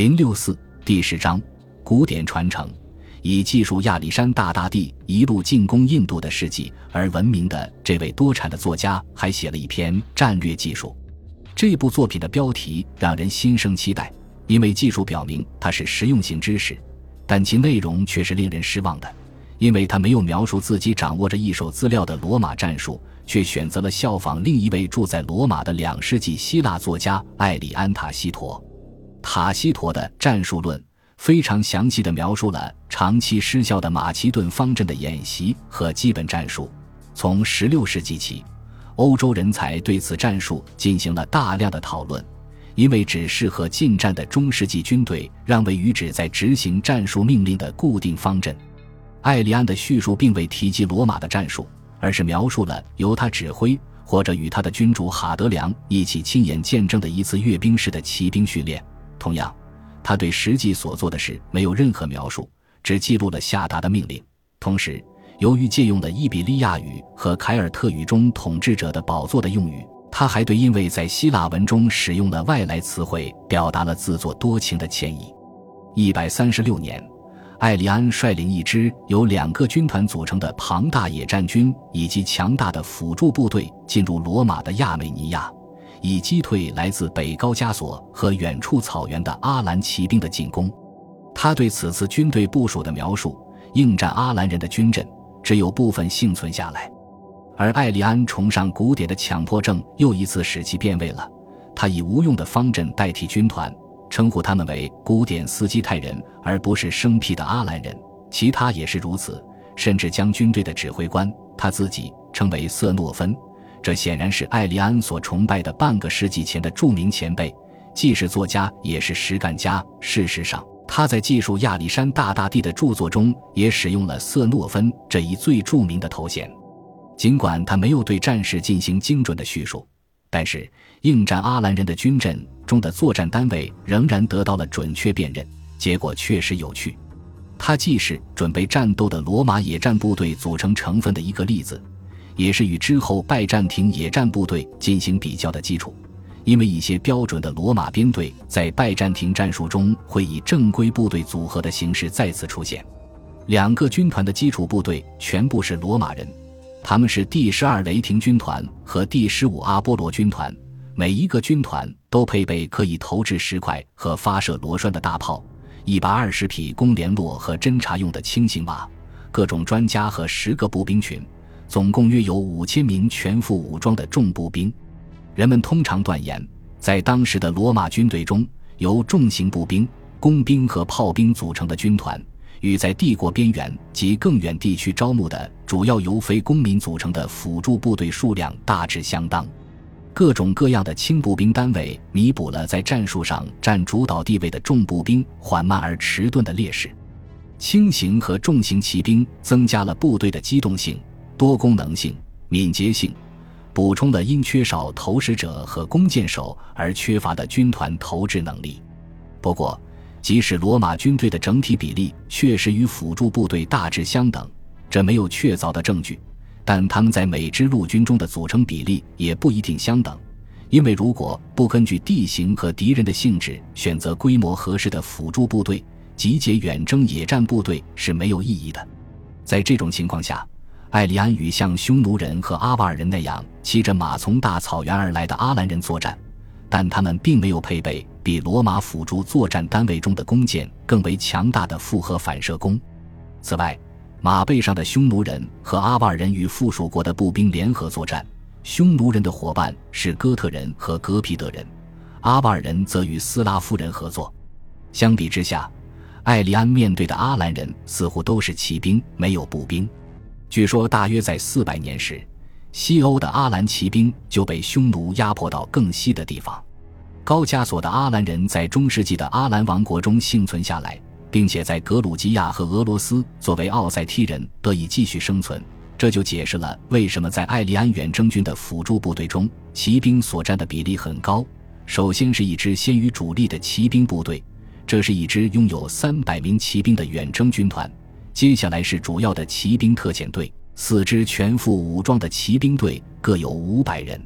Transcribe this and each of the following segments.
零六四第十章古典传承，以记述亚历山大大帝一路进攻印度的事迹而闻名的这位多产的作家，还写了一篇战略技术。这部作品的标题让人心生期待，因为技术表明它是实用性知识，但其内容却是令人失望的，因为他没有描述自己掌握着一手资料的罗马战术，却选择了效仿另一位住在罗马的两世纪希腊作家艾里安塔西陀。塔西佗的战术论非常详细地描述了长期失效的马其顿方阵的演习和基本战术。从16世纪起，欧洲人才对此战术进行了大量的讨论，因为只适合近战的中世纪军队让位于只在执行战术命令的固定方阵。艾利安的叙述并未提及罗马的战术，而是描述了由他指挥或者与他的君主哈德良一起亲眼见证的一次阅兵式的骑兵训练。同样，他对实际所做的事没有任何描述，只记录了下达的命令。同时，由于借用了伊比利亚语和凯尔特语中“统治者的宝座”的用语，他还对因为在希腊文中使用了外来词汇，表达了自作多情的歉意。一百三十六年，艾利安率领一支由两个军团组成的庞大野战军以及强大的辅助部队进入罗马的亚美尼亚。以击退来自北高加索和远处草原的阿兰骑兵的进攻。他对此次军队部署的描述：应战阿兰人的军阵只有部分幸存下来。而艾利安崇尚古典的强迫症又一次使其变味了。他以无用的方阵代替军团，称呼他们为古典斯基泰人，而不是生僻的阿兰人。其他也是如此，甚至将军队的指挥官他自己称为瑟诺芬。这显然是艾利安所崇拜的半个世纪前的著名前辈，既是作家也是实干家。事实上，他在记述亚历山大大帝的著作中也使用了色诺芬这一最著名的头衔。尽管他没有对战事进行精准的叙述，但是应战阿兰人的军阵中的作战单位仍然得到了准确辨认，结果确实有趣。他既是准备战斗的罗马野战部队组成成分的一个例子。也是与之后拜占庭野战部队进行比较的基础，因为一些标准的罗马编队在拜占庭战术中会以正规部队组合的形式再次出现。两个军团的基础部队全部是罗马人，他们是第十二雷霆军团和第十五阿波罗军团，每一个军团都配备可以投掷石块和发射螺栓的大炮，一百二十匹供联络和侦察用的轻型马，各种专家和十个步兵群。总共约有五千名全副武装的重步兵。人们通常断言，在当时的罗马军队中，由重型步兵、工兵和炮兵组成的军团，与在帝国边缘及更远地区招募的主要由非公民组成的辅助部队数量大致相当。各种各样的轻步兵单位弥补了在战术上占主导地位的重步兵缓慢而迟钝的劣势。轻型和重型骑兵增加了部队的机动性。多功能性、敏捷性，补充了因缺少投石者和弓箭手而缺乏的军团投掷能力。不过，即使罗马军队的整体比例确实与辅助部队大致相等，这没有确凿的证据。但他们在每支陆军中的组成比例也不一定相等，因为如果不根据地形和敌人的性质选择规模合适的辅助部队，集结远征野战部队是没有意义的。在这种情况下，艾利安与像匈奴人和阿瓦尔人那样骑着马从大草原而来的阿兰人作战，但他们并没有配备比罗马辅助作战单位中的弓箭更为强大的复合反射弓。此外，马背上的匈奴人和阿瓦尔人与附属国的步兵联合作战，匈奴人的伙伴是哥特人和哥皮德人，阿瓦尔人则与斯拉夫人合作。相比之下，艾利安面对的阿兰人似乎都是骑兵，没有步兵。据说，大约在四百年时，西欧的阿兰骑兵就被匈奴压迫到更西的地方。高加索的阿兰人在中世纪的阿兰王国中幸存下来，并且在格鲁吉亚和俄罗斯作为奥塞梯人得以继续生存。这就解释了为什么在艾利安远征军的辅助部队中，骑兵所占的比例很高。首先是一支先于主力的骑兵部队，这是一支拥有三百名骑兵的远征军团。接下来是主要的骑兵特遣队，四支全副武装的骑兵队，各有五百人。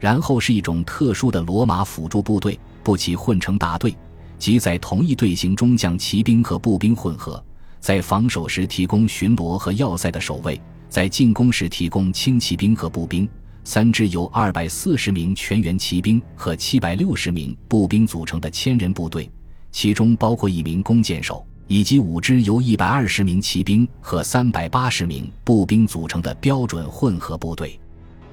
然后是一种特殊的罗马辅助部队，不齐混成大队，即在同一队形中将骑兵和步兵混合，在防守时提供巡逻和要塞的守卫，在进攻时提供轻骑兵和步兵。三支由二百四十名全员骑兵和七百六十名步兵组成的千人部队，其中包括一名弓箭手，以及五支由一百二十名骑兵和三百八十名步兵组成的标准混合部队。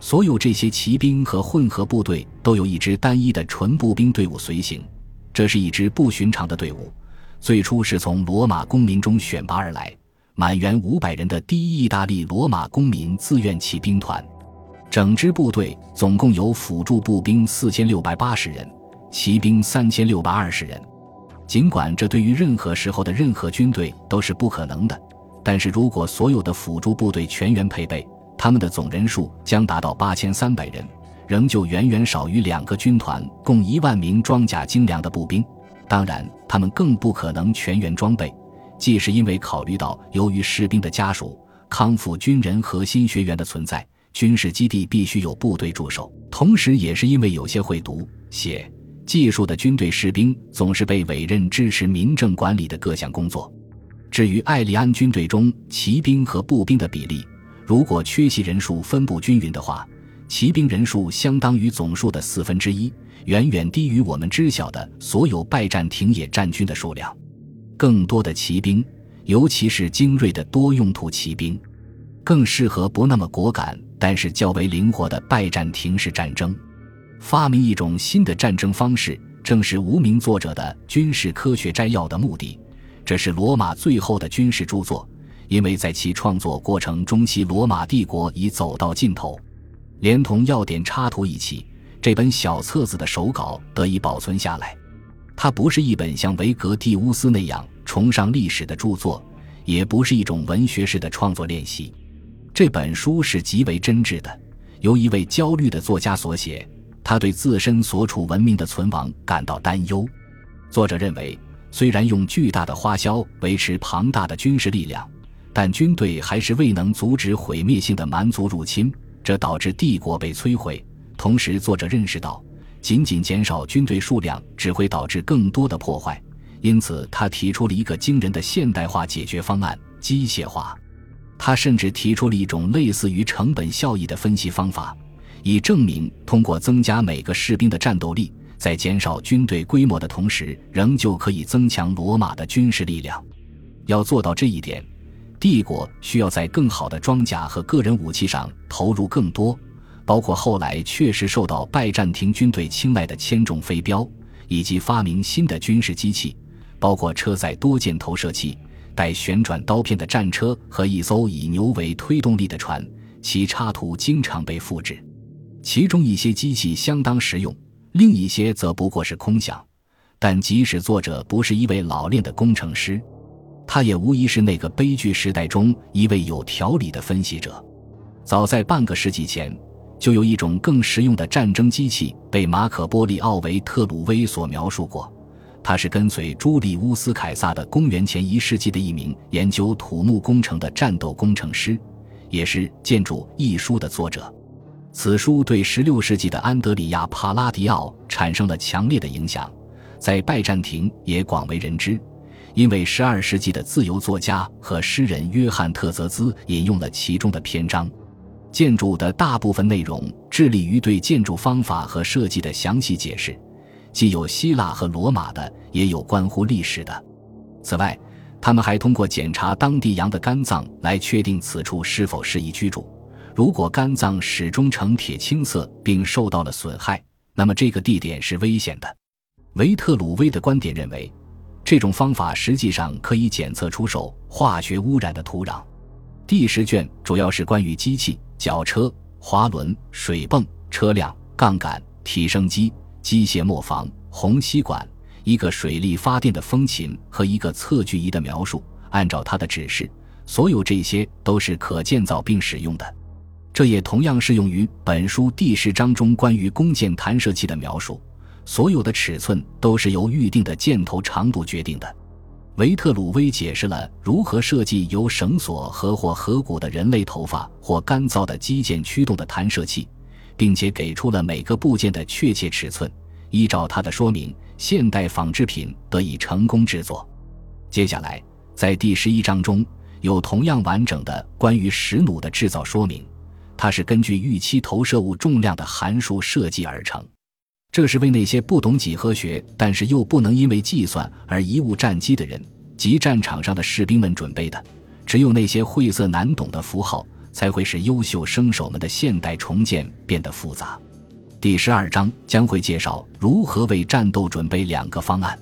所有这些骑兵和混合部队都有一支单一的纯步兵队伍随行，这是一支不寻常的队伍。最初是从罗马公民中选拔而来，满员五百人的第一意大利罗马公民自愿骑兵团。整支部队总共有辅助步兵四千六百八十人，骑兵三千六百二十人。尽管这对于任何时候的任何军队都是不可能的，但是如果所有的辅助部队全员配备，他们的总人数将达到八千三百人，仍旧远远少于两个军团共一万名装甲精良的步兵。当然，他们更不可能全员装备，既是因为考虑到由于士兵的家属、康复军人和新学员的存在。军事基地必须有部队驻守，同时也是因为有些会读写技术的军队士兵总是被委任支持民政管理的各项工作。至于艾利安军队中骑兵和步兵的比例，如果缺席人数分布均匀的话，骑兵人数相当于总数的四分之一，远远低于我们知晓的所有拜占庭野战军的数量。更多的骑兵，尤其是精锐的多用途骑兵。更适合不那么果敢，但是较为灵活的拜占庭式战争。发明一种新的战争方式，正是无名作者的《军事科学摘要》的目的。这是罗马最后的军事著作，因为在其创作过程中，期罗马帝国已走到尽头。连同要点插图一起，这本小册子的手稿得以保存下来。它不是一本像维格蒂乌斯那样崇尚历史的著作，也不是一种文学式的创作练习。这本书是极为真挚的，由一位焦虑的作家所写。他对自身所处文明的存亡感到担忧。作者认为，虽然用巨大的花销维持庞大的军事力量，但军队还是未能阻止毁灭性的蛮族入侵，这导致帝国被摧毁。同时，作者认识到，仅仅减少军队数量只会导致更多的破坏。因此，他提出了一个惊人的现代化解决方案：机械化。他甚至提出了一种类似于成本效益的分析方法，以证明通过增加每个士兵的战斗力，在减少军队规模的同时，仍旧可以增强罗马的军事力量。要做到这一点，帝国需要在更好的装甲和个人武器上投入更多，包括后来确实受到拜占庭军队青睐的铅重飞镖，以及发明新的军事机器，包括车载多箭投射器。带旋转刀片的战车和一艘以牛为推动力的船，其插图经常被复制。其中一些机器相当实用，另一些则不过是空想。但即使作者不是一位老练的工程师，他也无疑是那个悲剧时代中一位有条理的分析者。早在半个世纪前，就有一种更实用的战争机器被马可·波利奥维特鲁威所描述过。他是跟随朱利乌斯·凯撒的公元前一世纪的一名研究土木工程的战斗工程师，也是《建筑》一书的作者。此书对16世纪的安德里亚·帕拉迪奥产生了强烈的影响，在拜占庭也广为人知，因为12世纪的自由作家和诗人约翰·特泽兹引用了其中的篇章。《建筑》的大部分内容致力于对建筑方法和设计的详细解释。既有希腊和罗马的，也有关乎历史的。此外，他们还通过检查当地羊的肝脏来确定此处是否适宜居住。如果肝脏始终呈铁青色并受到了损害，那么这个地点是危险的。维特鲁威的观点认为，这种方法实际上可以检测出受化学污染的土壤。第十卷主要是关于机器、绞车、滑轮、水泵、车辆、杠杆、提升机。机械磨坊、虹吸管、一个水力发电的风琴和一个测距仪的描述。按照他的指示，所有这些都是可建造并使用的。这也同样适用于本书第十章中关于弓箭弹射器的描述。所有的尺寸都是由预定的箭头长度决定的。维特鲁威解释了如何设计由绳索和或合骨的人类头发或干燥的肌腱驱动的弹射器。并且给出了每个部件的确切尺寸。依照他的说明，现代纺织品得以成功制作。接下来，在第十一章中有同样完整的关于石弩的制造说明，它是根据预期投射物重量的函数设计而成。这是为那些不懂几何学，但是又不能因为计算而贻误战机的人及战场上的士兵们准备的。只有那些晦涩难懂的符号，才会使优秀生手们的现代重建变得复杂。第十二章将会介绍如何为战斗准备两个方案。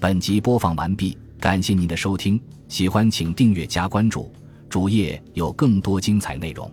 本集播放完毕，感谢您的收听，喜欢请订阅加关注，主页有更多精彩内容。